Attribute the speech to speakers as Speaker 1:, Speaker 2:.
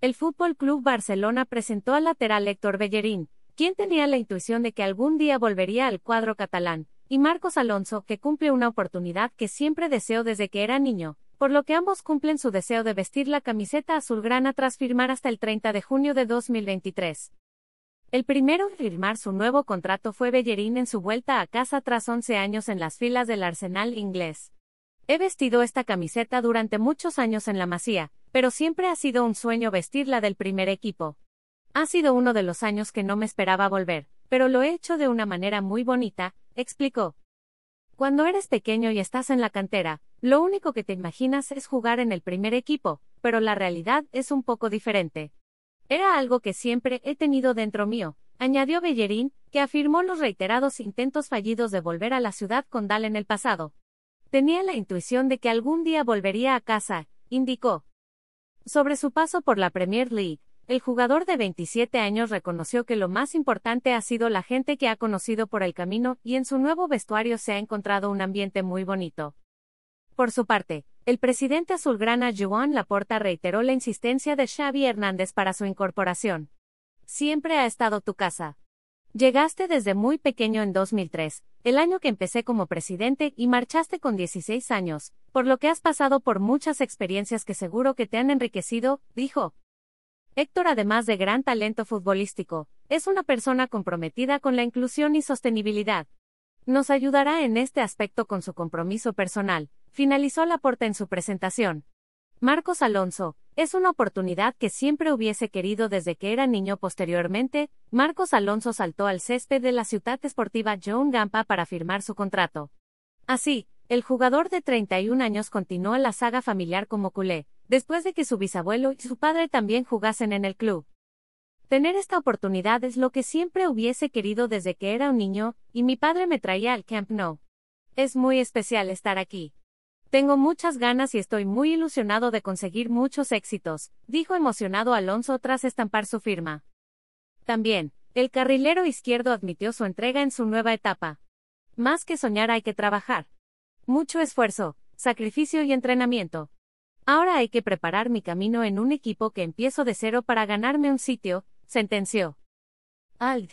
Speaker 1: El Fútbol Club Barcelona presentó al lateral Héctor Bellerín, quien tenía la intuición de que algún día volvería al cuadro catalán, y Marcos Alonso, que cumple una oportunidad que siempre deseó desde que era niño, por lo que ambos cumplen su deseo de vestir la camiseta azulgrana tras firmar hasta el 30 de junio de 2023. El primero en firmar su nuevo contrato fue Bellerín en su vuelta a casa tras 11 años en las filas del Arsenal inglés. He vestido esta camiseta durante muchos años en la Masía, pero siempre ha sido un sueño vestirla del primer equipo. Ha sido uno de los años que no me esperaba volver, pero lo he hecho de una manera muy bonita, explicó. Cuando eres pequeño y estás en la cantera, lo único que te imaginas es jugar en el primer equipo, pero la realidad es un poco diferente. Era algo que siempre he tenido dentro mío, añadió Bellerín, que afirmó los reiterados intentos fallidos de volver a la ciudad condal en el pasado. Tenía la intuición de que algún día volvería a casa, indicó. Sobre su paso por la Premier League, el jugador de 27 años reconoció que lo más importante ha sido la gente que ha conocido por el camino y en su nuevo vestuario se ha encontrado un ambiente muy bonito. Por su parte, el presidente azulgrana Joan Laporta reiteró la insistencia de Xavi Hernández para su incorporación. Siempre ha estado tu casa. Llegaste desde muy pequeño en 2003, el año que empecé como presidente y marchaste con 16 años, por lo que has pasado por muchas experiencias que seguro que te han enriquecido, dijo. Héctor, además de gran talento futbolístico, es una persona comprometida con la inclusión y sostenibilidad. Nos ayudará en este aspecto con su compromiso personal, finalizó Laporta en su presentación. Marcos Alonso, es una oportunidad que siempre hubiese querido desde que era niño. Posteriormente, Marcos Alonso saltó al césped de la ciudad esportiva John Gampa para firmar su contrato. Así, el jugador de 31 años continuó la saga familiar como culé, después de que su bisabuelo y su padre también jugasen en el club. Tener esta oportunidad es lo que siempre hubiese querido desde que era un niño, y mi padre me traía al Camp Nou. Es muy especial estar aquí. Tengo muchas ganas y estoy muy ilusionado de conseguir muchos éxitos, dijo emocionado Alonso tras estampar su firma. También, el carrilero izquierdo admitió su entrega en su nueva etapa. Más que soñar hay que trabajar. Mucho esfuerzo, sacrificio y entrenamiento. Ahora hay que preparar mi camino en un equipo que empiezo de cero para ganarme un sitio, sentenció. Alt.